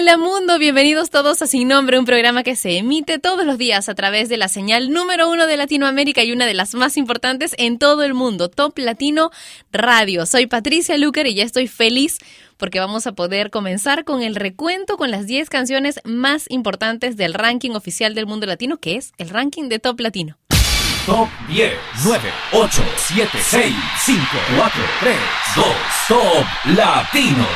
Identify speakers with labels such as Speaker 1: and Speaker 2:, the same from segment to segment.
Speaker 1: Hola mundo, bienvenidos todos a Sin Nombre, un programa que se emite todos los días a través de la señal número uno de Latinoamérica y una de las más importantes en todo el mundo, Top Latino Radio. Soy Patricia Lucar y ya estoy feliz porque vamos a poder comenzar con el recuento con las 10 canciones más importantes del ranking oficial del mundo latino, que es el ranking de Top Latino.
Speaker 2: Top 10, 9, 8, 7, 6, 5, 4, 3, 2, Top Latino.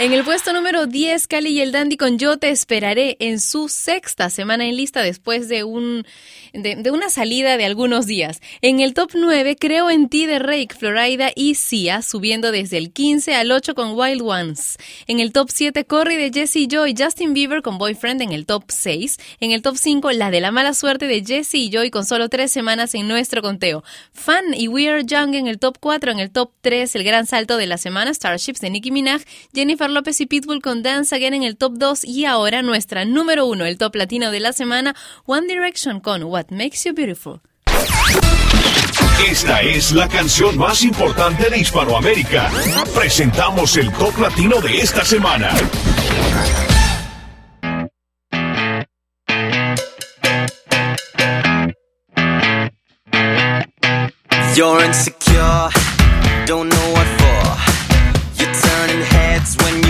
Speaker 1: En el puesto número 10, Cali y el Dandy con Yo te esperaré en su sexta semana en lista después de un de, una salida de algunos días. En el top 9, Creo en ti de Rake, Florida y Sia, subiendo desde el 15 al 8 con Wild Ones. En el top 7, Corey de Jesse Joy, Justin Bieber con Boyfriend en el top 6. En el top 5, La de la mala suerte de Jesse y Joy con solo tres semanas en nuestro conteo. Fan y We Are Young en el top 4. En el top 3, el gran salto de la semana, Starships de Nicki Minaj, Jennifer López y Pitbull con Dance Again en el top 2 y ahora nuestra número 1, el top latino de la semana, One Direction con What Makes You Beautiful.
Speaker 3: Esta es la canción más importante de Hispanoamérica. Presentamos el top latino de esta semana.
Speaker 4: You're insecure, don't know heads when you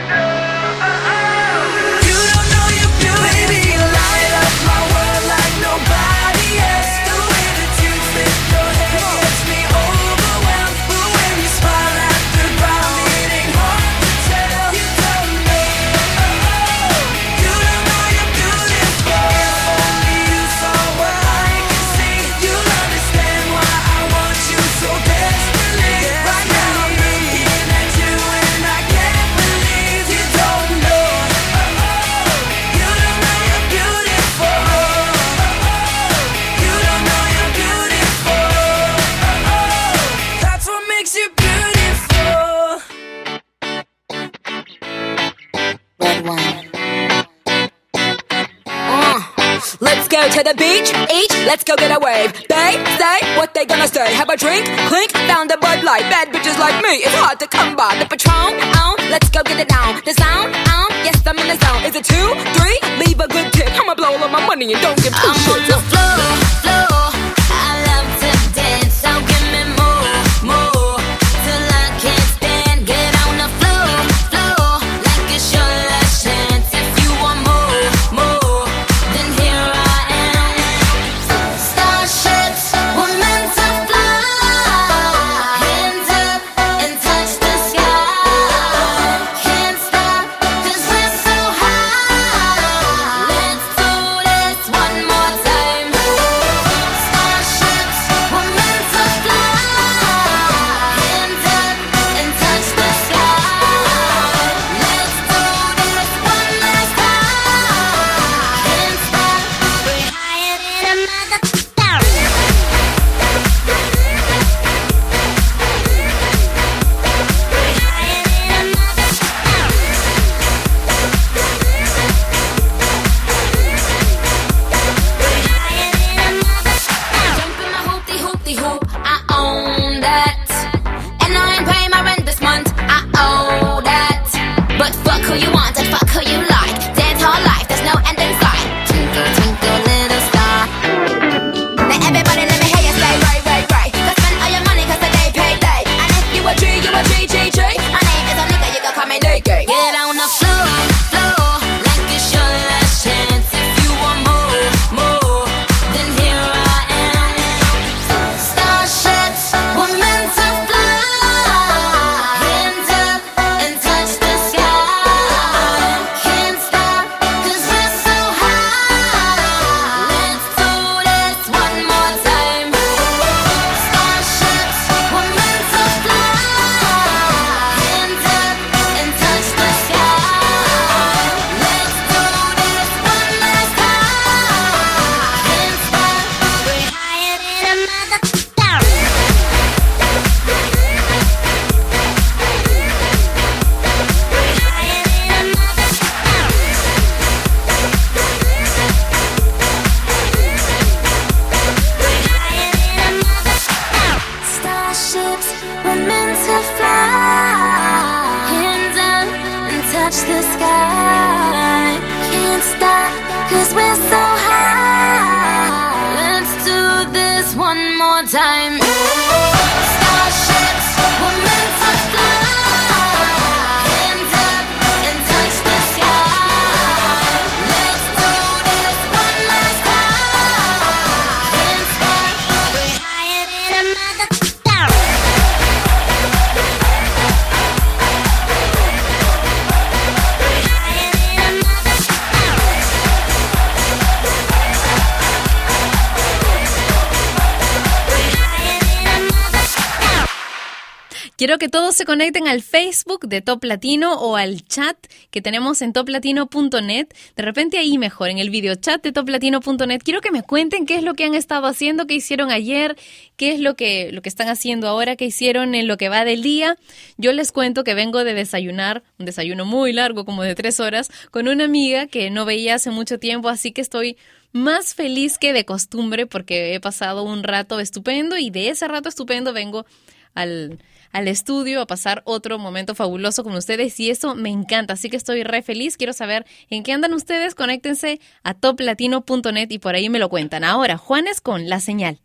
Speaker 1: Se conecten al Facebook de Top Latino o al chat que tenemos en toplatino.net. De repente ahí mejor, en el video chat de toplatino.net. Quiero que me cuenten qué es lo que han estado haciendo, qué hicieron ayer, qué es lo que, lo que están haciendo ahora, qué hicieron en lo que va del día. Yo les cuento que vengo de desayunar, un desayuno muy largo, como de tres horas, con una amiga que no veía hace mucho tiempo, así que estoy más feliz que de costumbre porque he pasado un rato estupendo y de ese rato estupendo vengo al, al estudio a pasar otro momento fabuloso con ustedes y eso me encanta, así que estoy re feliz, quiero saber en qué andan ustedes, conéctense a toplatino.net y por ahí me lo cuentan. Ahora, Juanes con la señal.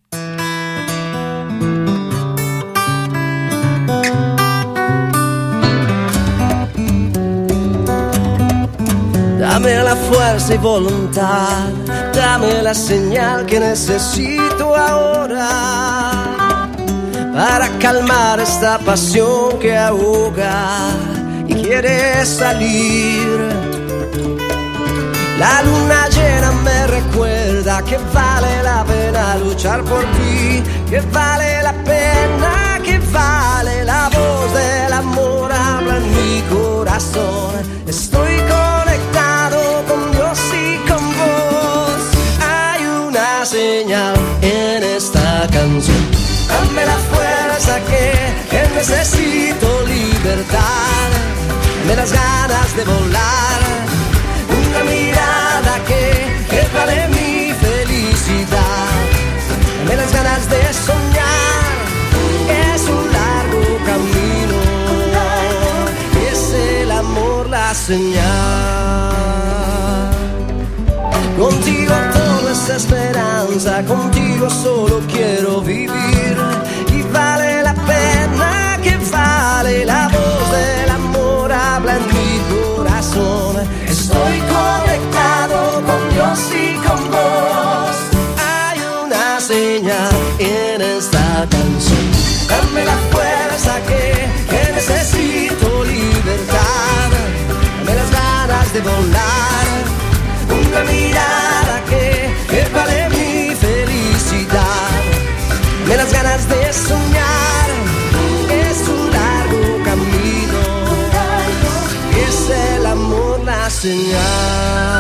Speaker 5: Dame la fuerza y voluntad, dame la señal que necesito ahora para calmar esta pasión que ahoga y quiere salir. La luna llena me recuerda que vale la pena luchar por ti, que vale la pena, que vale la voz del amor habla en mi corazón. Estoy conectado con Dios y con vos. Hay una señal en que necesito libertad, me das ganas de volar, una mirada que es vale mi felicidad, me das ganas de soñar, es un largo camino, es el amor la señal, contigo todo es esperanza, contigo solo quiero vivir. La voz del amor, habla en mi corazón. Estoy conectado con Dios y con vos. Hay una señal en esta canción. Dame la fuerza que, que necesito libertad. Dame las ganas de volar. Una mirada amor la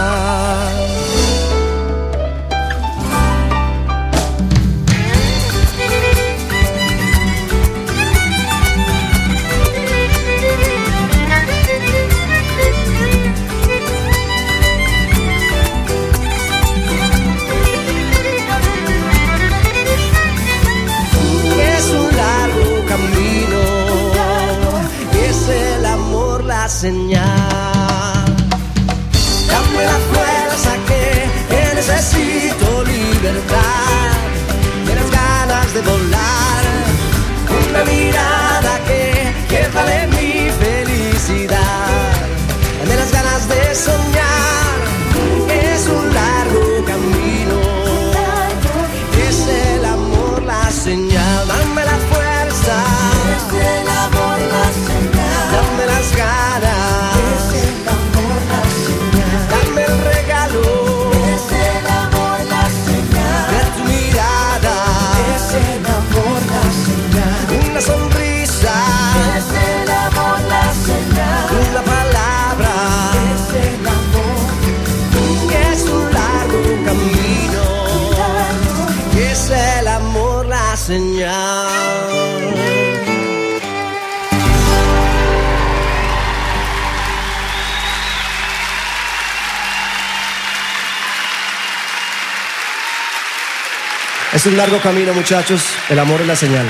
Speaker 5: Es un largo camino, muchachos. El amor es la señal.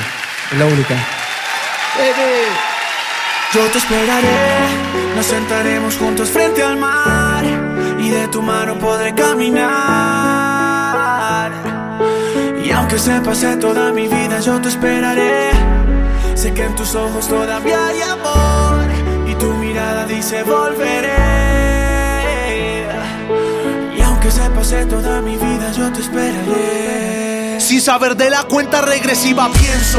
Speaker 5: Es la única.
Speaker 6: Yo te esperaré, nos sentaremos juntos frente al mar y de tu mano podré caminar. Y aunque se pase toda mi vida, yo te esperaré. Sé que en tus ojos todavía hay amor y tu mirada dice volveré. Y aunque se pase toda mi vida, yo te esperaré.
Speaker 7: Sin saber de la cuenta regresiva pienso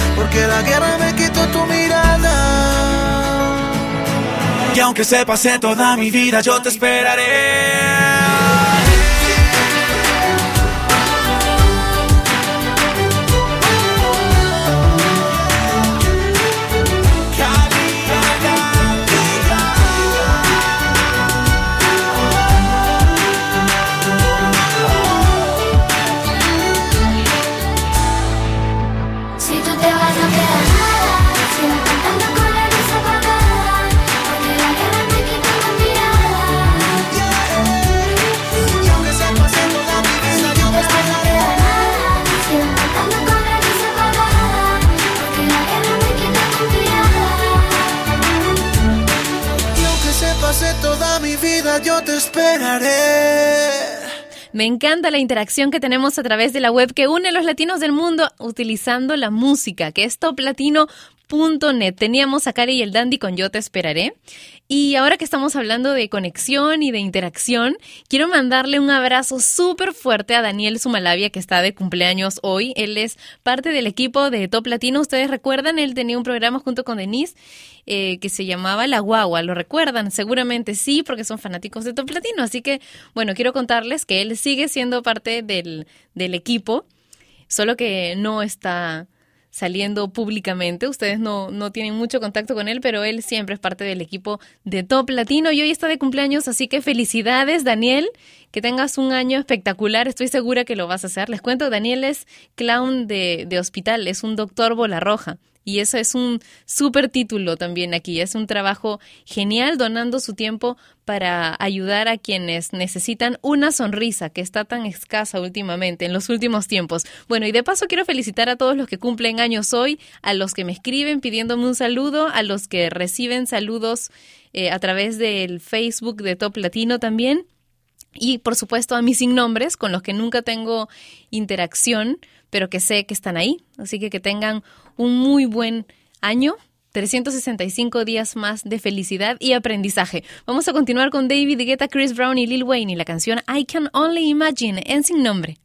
Speaker 8: porque la guerra me quitó tu mirada. Y aunque se pase toda mi vida, yo te esperaré.
Speaker 9: Me
Speaker 1: encanta la interacción que tenemos a través de la web que une a los latinos del mundo utilizando la música, que es toplatino.net. Teníamos a Cari y el Dandy con Yo Te Esperaré. Y ahora que estamos hablando de conexión y de interacción, quiero mandarle un abrazo súper fuerte a Daniel Sumalavia, que está de cumpleaños hoy. Él es parte del equipo de Top Latino. Ustedes recuerdan, él tenía un programa junto con Denise eh, que se llamaba La Guagua. ¿Lo recuerdan? Seguramente sí, porque son fanáticos de Top Latino. Así que, bueno, quiero contarles que él sigue siendo parte del, del equipo, solo que no está saliendo públicamente. Ustedes no, no tienen mucho contacto con él, pero él siempre es parte del equipo de Top Latino y hoy está de cumpleaños, así que felicidades, Daniel. Que tengas un año espectacular, estoy segura que lo vas a hacer. Les cuento, Daniel es clown de, de hospital, es un doctor bola roja. Y eso es un súper título también aquí. Es un trabajo genial donando su tiempo para ayudar a quienes necesitan una sonrisa que está tan escasa últimamente, en los últimos tiempos. Bueno, y de paso quiero felicitar a todos los que cumplen años hoy, a los que me escriben pidiéndome un saludo, a los que reciben saludos eh, a través del Facebook de Top Latino también. Y por supuesto a mis sin nombres, con los que nunca tengo interacción, pero que sé que están ahí. Así que que tengan un muy buen año. 365 días más de felicidad y aprendizaje. Vamos a continuar con David Guetta, Chris Brown y Lil Wayne y la canción I Can Only Imagine en sin nombre.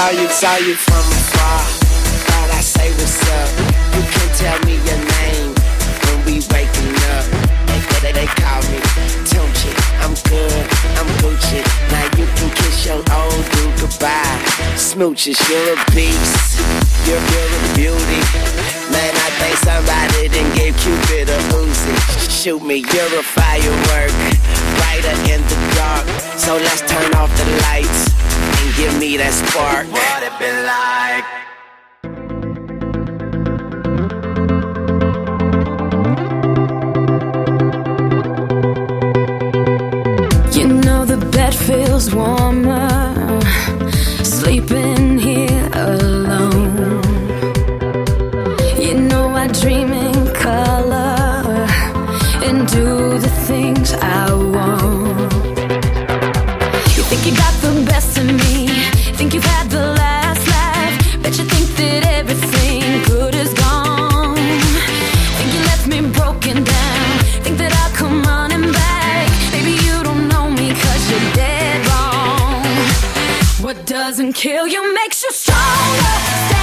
Speaker 5: Saw you, saw you, from afar. Thought I say what's up. You can tell me your name when we waking up. They, they, they call me Tunchi. I'm good, I'm Gucci. Now you can kiss your old dude goodbye. Smooches, you're a beast. You're, you're a beauty. Man, I think somebody didn't give Cupid a Uzi. Shoot me, you're a firework. Brighter in the dark. So let's turn off the lights and give me that spark.
Speaker 10: What it been like?
Speaker 11: You know the bed feels warmer kill you makes you stronger. Stand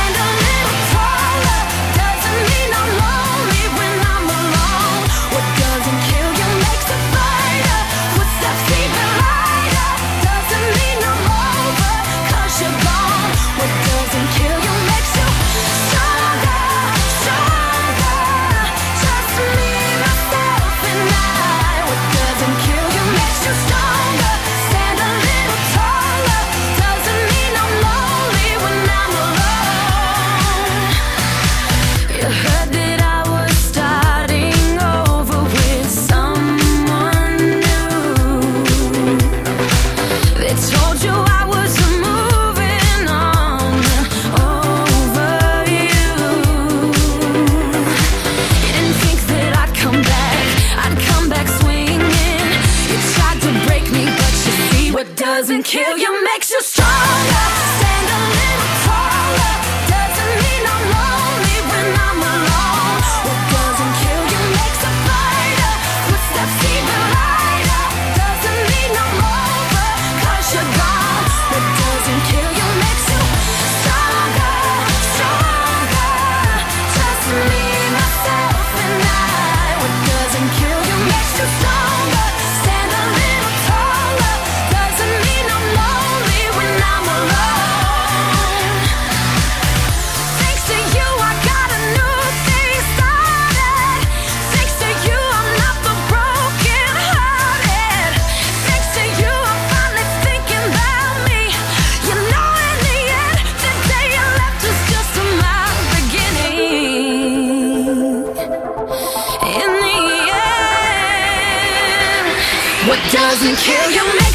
Speaker 11: what doesn't kill you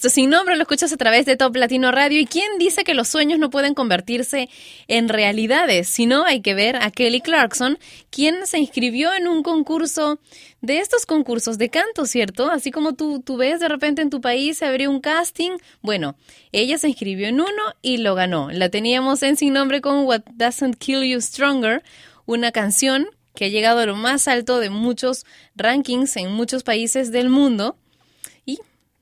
Speaker 1: Esto sin nombre lo escuchas a través de Top Latino Radio. ¿Y quién dice que los sueños no pueden convertirse en realidades? Si no, hay que ver a Kelly Clarkson, quien se inscribió en un concurso de estos concursos de canto, ¿cierto? Así como tú, tú ves de repente en tu país se abrió un casting. Bueno, ella se inscribió en uno y lo ganó. La teníamos en sin nombre con What Doesn't Kill You Stronger, una canción que ha llegado a lo más alto de muchos rankings en muchos países del mundo.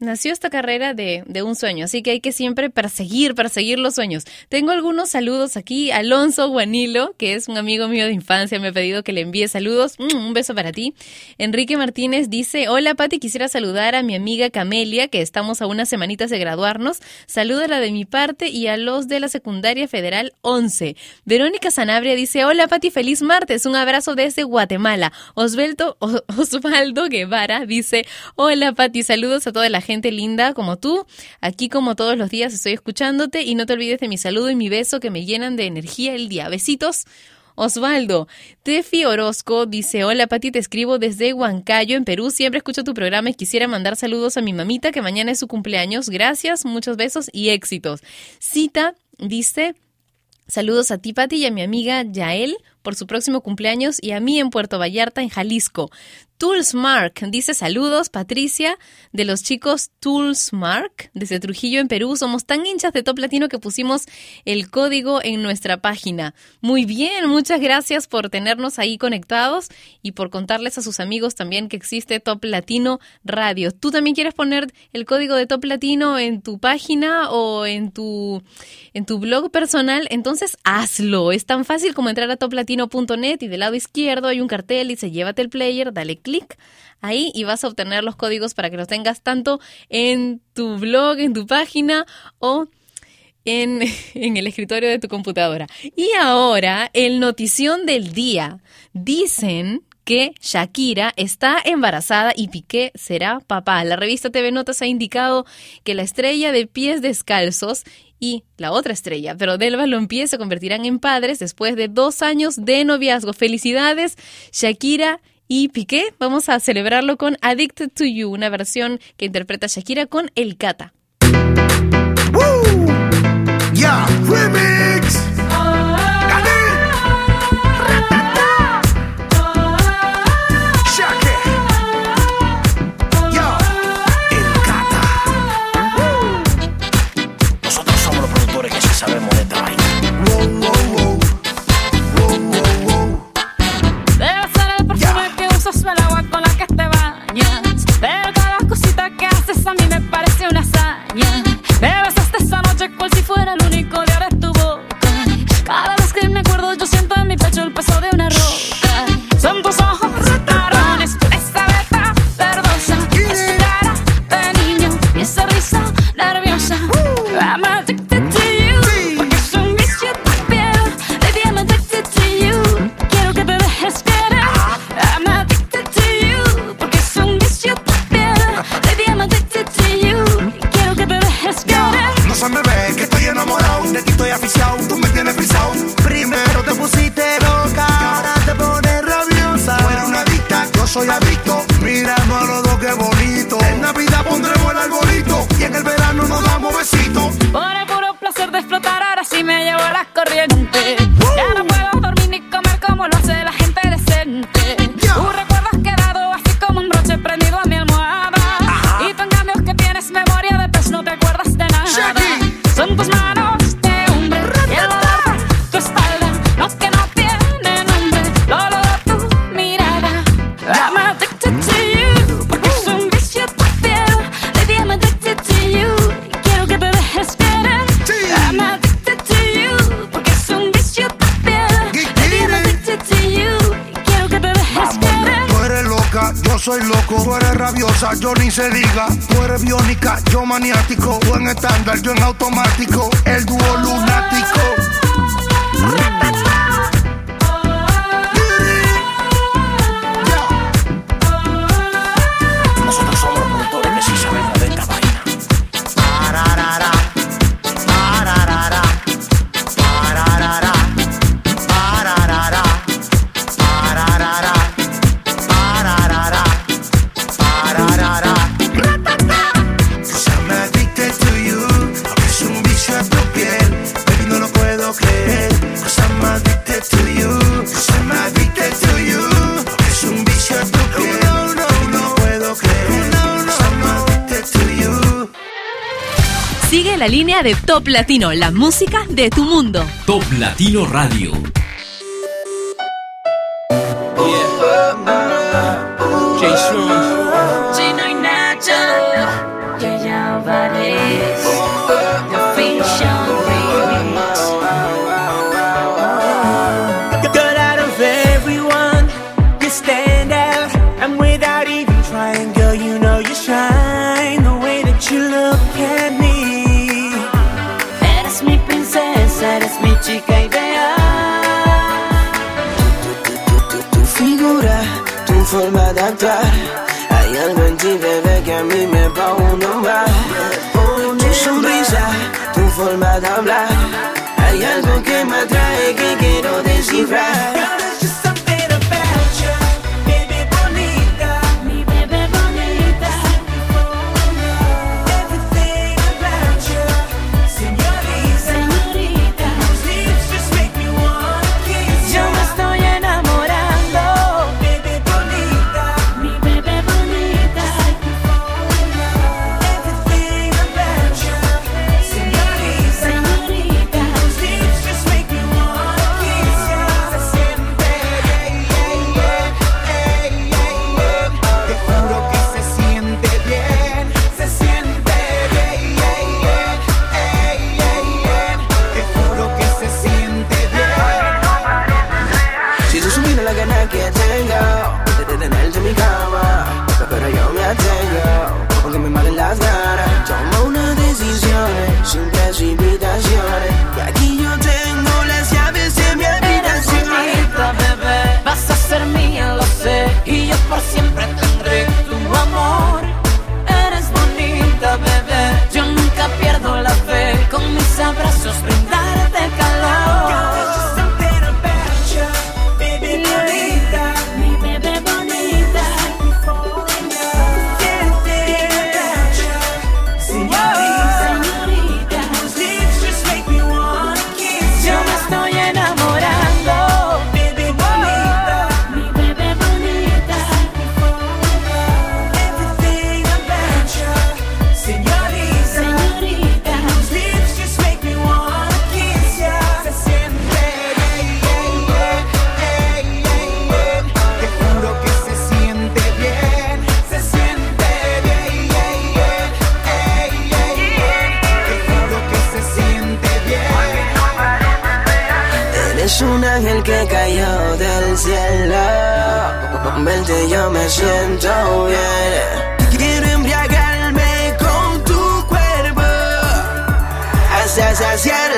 Speaker 1: Nació esta carrera de, de, un sueño, así que hay que siempre perseguir, perseguir los sueños. Tengo algunos saludos aquí. Alonso Guanilo, que es un amigo mío de infancia, me ha pedido que le envíe saludos. Mm, un beso para ti. Enrique Martínez dice, hola Pati, quisiera saludar a mi amiga Camelia, que estamos a unas semanitas de graduarnos. Salúdala de mi parte y a los de la secundaria federal 11. Verónica Sanabria dice, hola Pati, feliz martes. Un abrazo desde Guatemala. Osvaldo, Osvaldo Guevara dice, hola Pati, saludos a toda la gente linda como tú. Aquí como todos los días estoy escuchándote y no te olvides de mi saludo y mi beso que me llenan de energía el día. Besitos. Osvaldo, Tefi Orozco dice, hola Pati, te escribo desde Huancayo, en Perú, siempre escucho tu programa y quisiera mandar saludos a mi mamita que mañana es su cumpleaños, gracias, muchos besos y éxitos. Cita dice, saludos a ti Pati y a mi amiga Yael por su próximo cumpleaños y a mí en Puerto Vallarta, en Jalisco. Tools Mark dice saludos, Patricia, de los chicos Tools Mark, desde Trujillo en Perú. Somos tan hinchas de Top Latino que pusimos el código en nuestra página. Muy bien, muchas gracias por tenernos ahí conectados y por contarles a sus amigos también que existe Top Latino Radio. ¿Tú también quieres poner el código de Top Latino en tu página o en tu, en tu blog personal? Entonces hazlo. Es tan fácil como entrar a toplatino.net y del lado izquierdo hay un cartel y dice llévate el player, dale clic ahí y vas a obtener los códigos para que los tengas tanto en tu blog, en tu página o en, en, el escritorio de tu computadora. Y ahora, el notición del día. Dicen que Shakira está embarazada y Piqué será papá. La revista TV Notas ha indicado que la estrella de pies descalzos y la otra estrella, pero del balompié se convertirán en padres después de dos años de noviazgo. Felicidades, Shakira y Piqué, vamos a celebrarlo con Addicted to You, una versión que interpreta Shakira con El Cata.
Speaker 12: Yeah, remix. Automático. El dúo.
Speaker 1: La línea de Top Latino, la música de tu mundo.
Speaker 2: Top Latino Radio.
Speaker 13: A mí me pone mal. Tu sonrisa, tu forma de hablar. Hay algo que me atrae que quiero descifrar.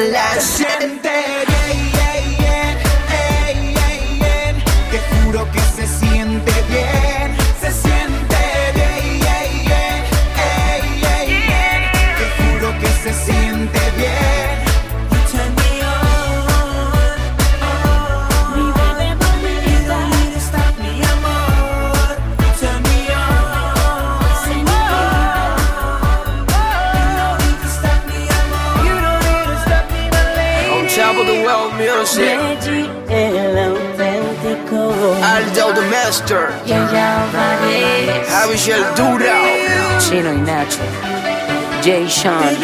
Speaker 13: La sed. Music.
Speaker 11: el auténtico.
Speaker 13: Aldo the Master.
Speaker 11: Y ella Vanessa.
Speaker 13: Javier Dura.
Speaker 14: Chino y Nacho. Jay Sean.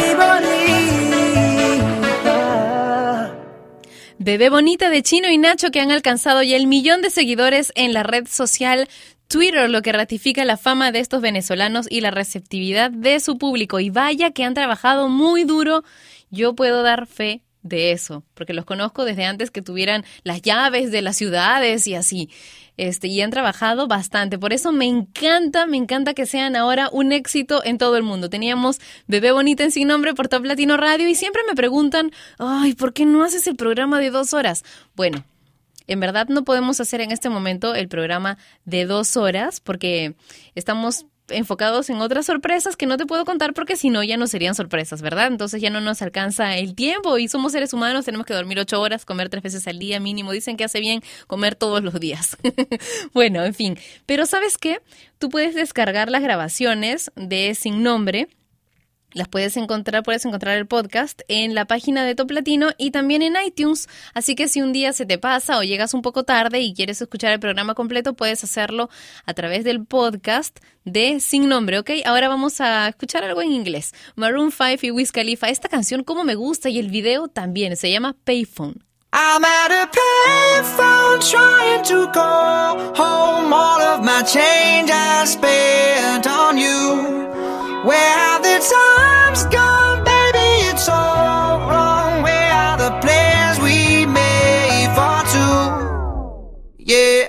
Speaker 1: Bebé Bonita de Chino y Nacho que han alcanzado ya el millón de seguidores en la red social Twitter, lo que ratifica la fama de estos venezolanos y la receptividad de su público. Y vaya que han trabajado muy duro. Yo puedo dar fe de eso, porque los conozco desde antes que tuvieran las llaves de las ciudades y así. Este, y han trabajado bastante. Por eso me encanta, me encanta que sean ahora un éxito en todo el mundo. Teníamos Bebé Bonita en Sin Nombre por Top Latino Radio y siempre me preguntan, ay, ¿por qué no haces el programa de dos horas? Bueno, en verdad no podemos hacer en este momento el programa de dos horas porque estamos enfocados en otras sorpresas que no te puedo contar porque si no ya no serían sorpresas, ¿verdad? Entonces ya no nos alcanza el tiempo y somos seres humanos, tenemos que dormir ocho horas, comer tres veces al día mínimo. Dicen que hace bien comer todos los días. bueno, en fin. Pero ¿sabes qué? Tú puedes descargar las grabaciones de Sin Nombre. Las puedes encontrar, puedes encontrar el podcast en la página de Top Latino y también en iTunes. Así que si un día se te pasa o llegas un poco tarde y quieres escuchar el programa completo, puedes hacerlo a través del podcast de Sin Nombre, ¿ok? Ahora vamos a escuchar algo en inglés. Maroon 5 y Wiz Khalifa. Esta canción, como me gusta, y el video también. Se llama Payphone.
Speaker 15: I'm at a payphone trying to call home all of my change I spent on you. Where have the times gone, baby? It's all wrong. Where are the plans we made for two? Yeah,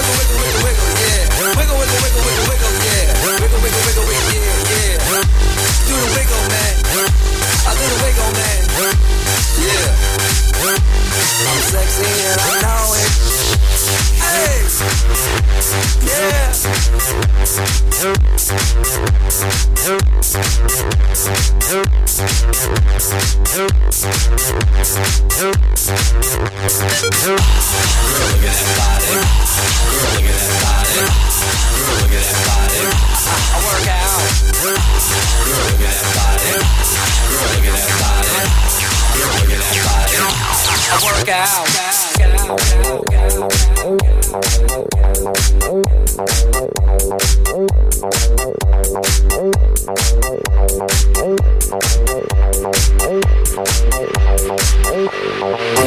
Speaker 16: Do the wiggle, man. I do the wiggle, man. Yeah. I'm sexy and I know it waves. Yeah. Work out. Work out. Work out. Work out.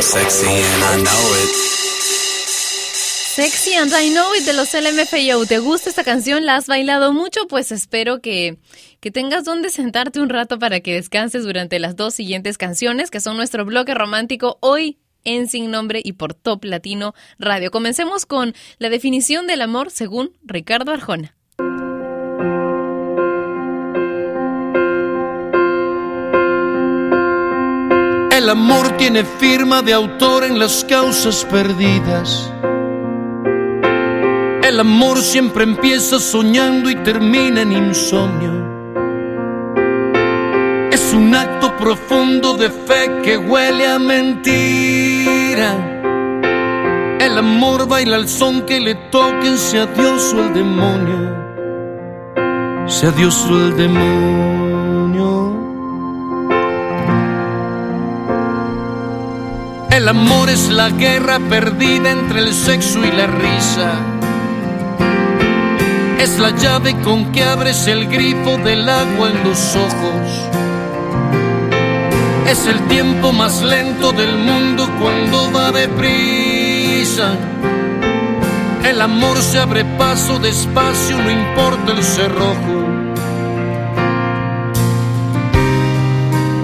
Speaker 8: Sexy and I know it.
Speaker 1: Sexy and I Know It de los LMFAO. ¿Te gusta esta canción? ¿La has bailado mucho? Pues espero que, que tengas donde sentarte un rato para que descanses durante las dos siguientes canciones, que son nuestro bloque romántico hoy en Sin Nombre y por Top Latino Radio. Comencemos con la definición del amor según Ricardo Arjona.
Speaker 17: El amor tiene firma de autor en las causas perdidas. El amor siempre empieza soñando y termina en insomnio. Es un acto profundo de fe que huele a mentira. El amor baila al son que le toquen, sea Dios o el demonio. Sea Dios o el demonio. El amor es la guerra perdida entre el sexo y la risa. Es la llave con que abres el grifo del agua en los ojos. Es el tiempo más lento del mundo cuando va deprisa. El amor se abre paso despacio, no importa el cerrojo.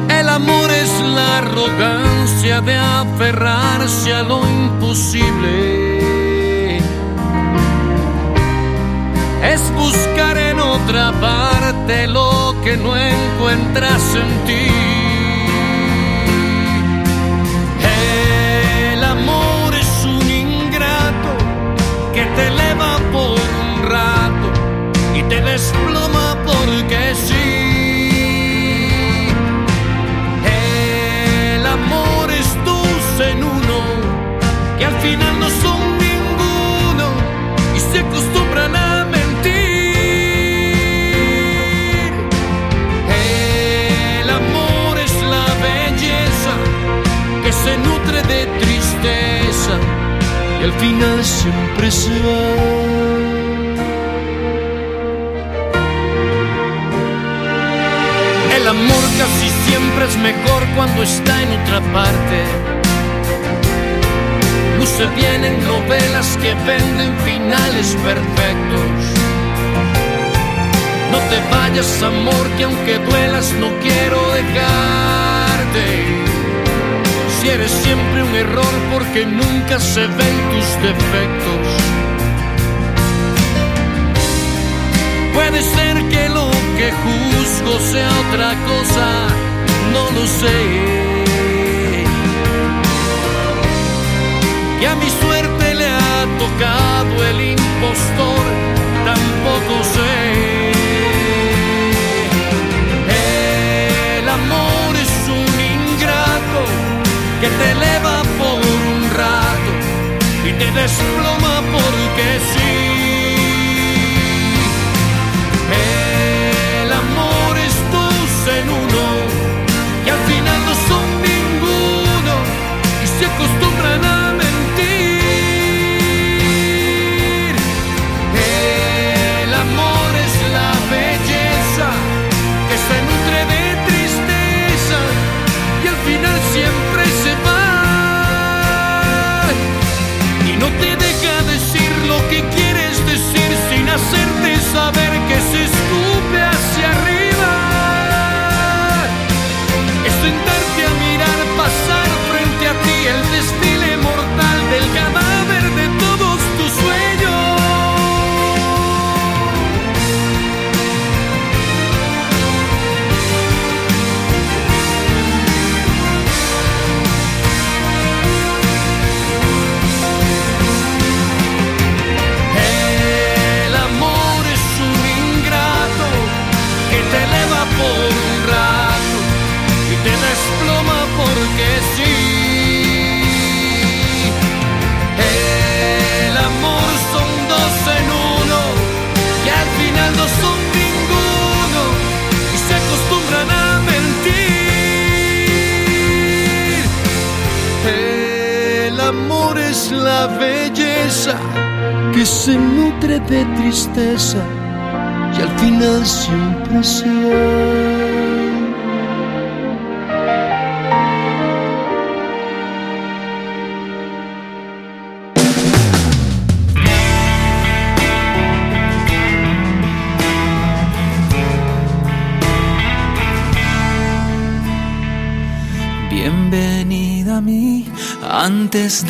Speaker 17: El amor es la arrogancia de aferrarse a lo imposible. Es buscar en otra parte lo que no encuentras en ti. Te eleva por un rato y te desploma porque sí. Final siempre se va. El amor casi siempre es mejor cuando está en otra parte. Luce bien en novelas que venden finales perfectos. No te vayas, amor, que aunque duelas no quiero dejarte. Si eres siempre un error porque nunca se ven tus defectos. Puede ser que lo que juzgo sea otra cosa, no lo sé. Que a mi suerte le ha tocado el impostor, tampoco sé. El amor que te eleva por un rato y te desploma porque sí. El amor es dos en uno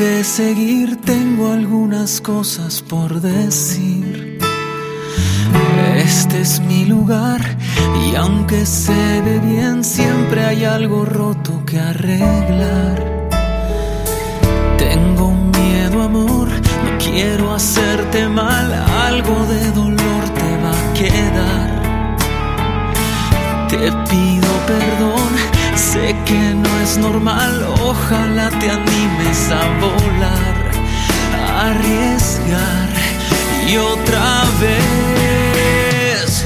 Speaker 17: de
Speaker 18: seguir tengo algunas cosas por decir. Este es mi lugar y aunque se ve bien siempre hay algo roto que arreglar. Tengo miedo amor, no quiero hacerte mal, algo de dolor te va a quedar. Te pido perdón, sé que no es normal, ojalá te animes a volar, a arriesgar y otra vez.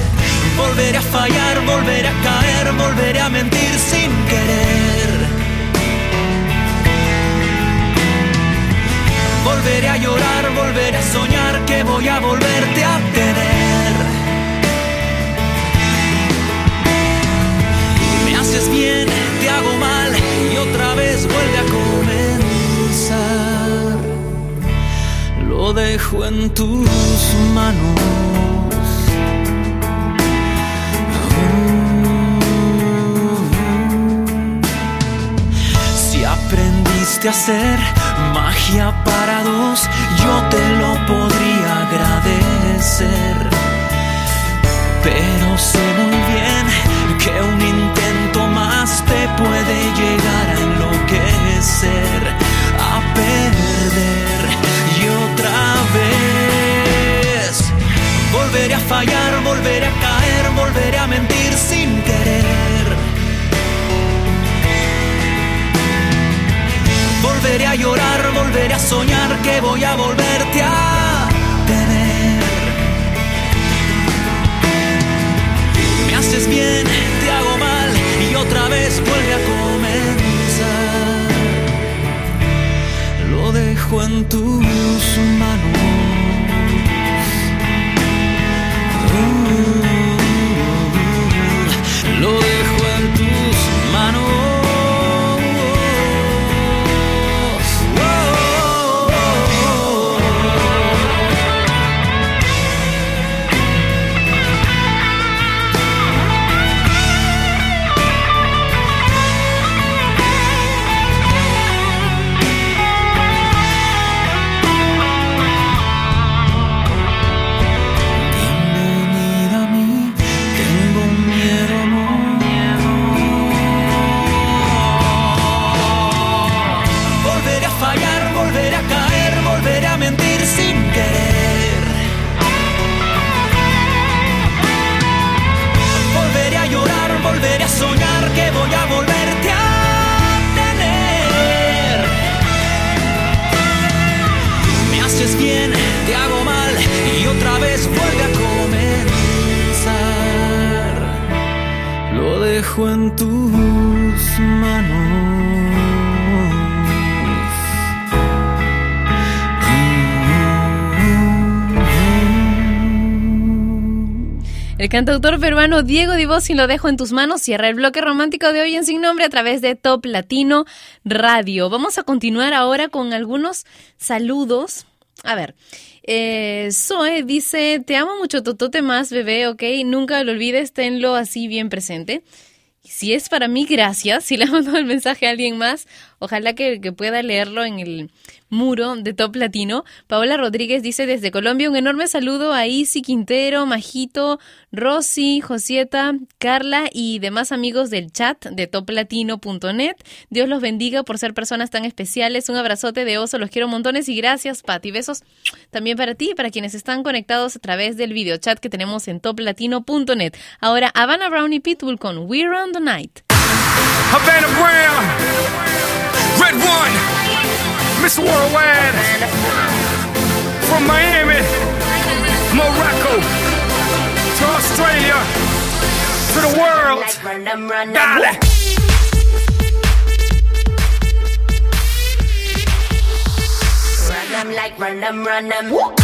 Speaker 18: Volveré a fallar, volveré a caer, volveré a mentir sin querer. Volveré a llorar, volveré a soñar que voy a volverte a tener. Me haces bien, hago mal y otra vez vuelve a comenzar. Lo dejo en tus manos. Si aprendiste a hacer magia para dos, yo te lo podría agradecer. Pero sé muy bien que un intento te puede llegar a enloquecer, a perder y otra vez. Volveré a fallar, volveré a caer, volveré a mentir sin querer. Volveré a llorar, volveré a soñar que voy a volverte a tener. Me haces bien, otra vez vuelve a comenzar. Lo dejo en tus manos. Uh,
Speaker 1: cantautor peruano Diego Divos, y lo dejo en tus manos, cierra el bloque romántico de hoy en Sin Nombre a través de Top Latino Radio. Vamos a continuar ahora con algunos saludos. A ver, eh, Zoe dice, te amo mucho, Totote más, bebé, ok, nunca lo olvides, tenlo así bien presente. Si es para mí, gracias. Si le mando el mensaje a alguien más, ojalá que, pueda leerlo en el muro de Top Latino. Paola Rodríguez dice desde Colombia un enorme saludo a Isi Quintero, Majito, Rosy, Josieta, Carla y demás amigos del chat de toplatino.net. Dios los bendiga por ser personas tan especiales. Un abrazote de oso, los quiero montones y gracias, Pati. Besos también para ti y para quienes están conectados a través del video chat que tenemos en toplatino.net. Ahora, Havana Brown y Pitbull con We're on the Night.
Speaker 19: Red One, Mr. Worldwide, from Miami, Morocco, to Australia, to the world. Dale.
Speaker 9: Run them like run them, run them.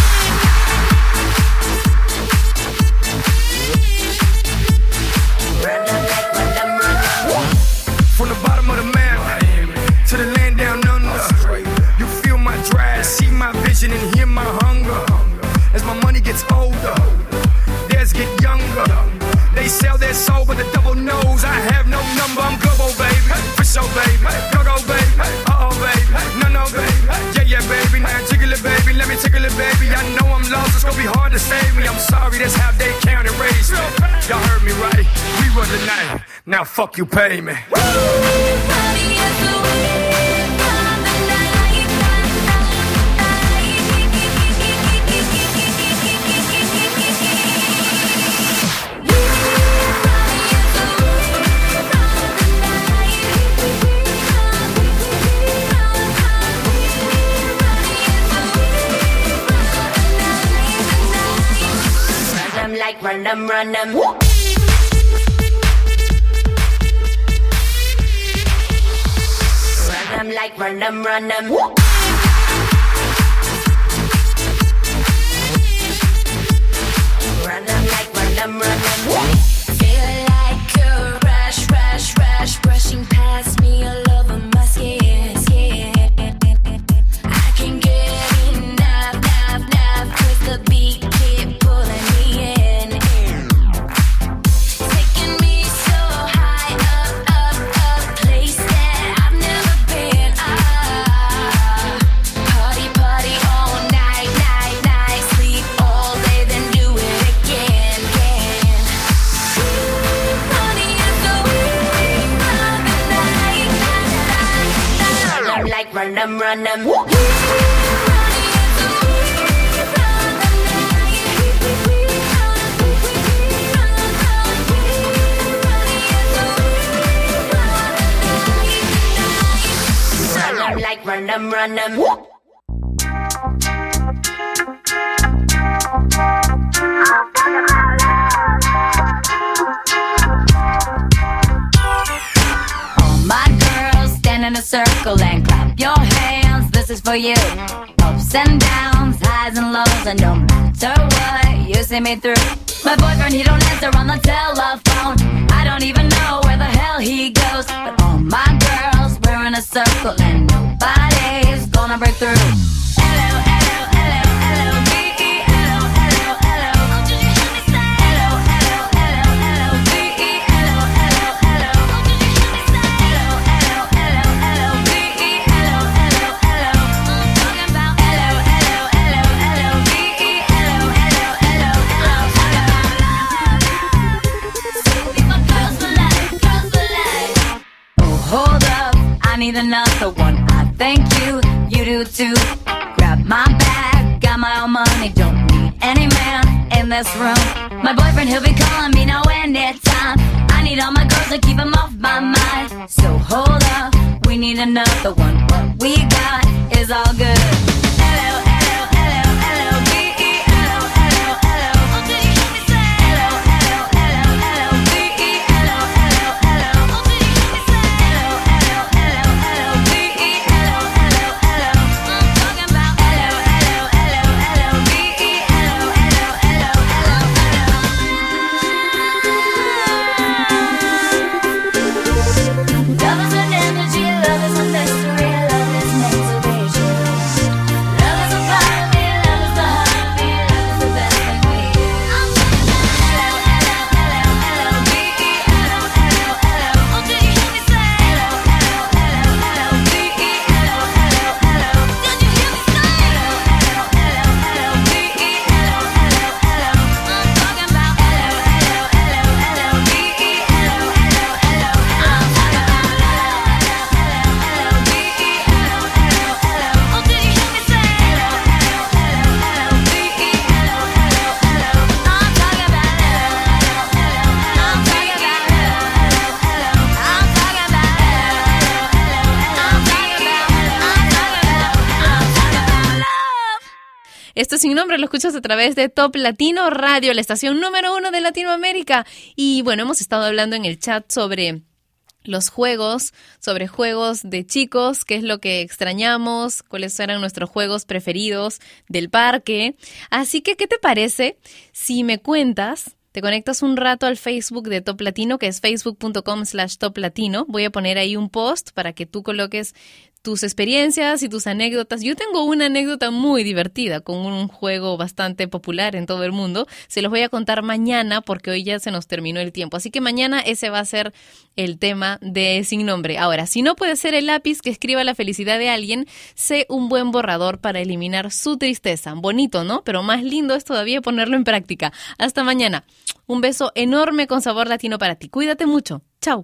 Speaker 20: Now fuck you, pay me.
Speaker 9: Run them run them, like run them, run them. Run! Panem. Run 'em, run 'em. Is
Speaker 11: for you. Ups and downs, highs and lows, and no matter what, you see me through. My boyfriend, he don't answer on the telephone. I don't even know where the hell he goes. But all my girls, we're in a circle and nobody's gonna break through. Need another one. I thank you, you do too. Grab my bag, got my own money, don't need any man in this room. My boyfriend, he'll be calling me now anytime. I need all my girls to keep him off my mind. So hold up, we need another one. What we got is all good. Hello,
Speaker 1: sin nombre lo escuchas a través de Top Latino Radio, la estación número uno de Latinoamérica. Y bueno, hemos estado hablando en el chat sobre los juegos, sobre juegos de chicos, qué es lo que extrañamos, cuáles eran nuestros juegos preferidos del parque. Así que, ¿qué te parece si me cuentas? Te conectas un rato al Facebook de Top Latino, que es facebook.com slash Top Latino. Voy a poner ahí un post para que tú coloques tus experiencias y tus anécdotas. Yo tengo una anécdota muy divertida con un juego bastante popular en todo el mundo. Se los voy a contar mañana porque hoy ya se nos terminó el tiempo. Así que mañana ese va a ser el tema de Sin Nombre. Ahora, si no puede ser el lápiz que escriba la felicidad de alguien, sé un buen borrador para eliminar su tristeza. Bonito, ¿no? Pero más lindo es todavía ponerlo en práctica. Hasta mañana. Un beso enorme con sabor latino para ti. Cuídate mucho. Chao.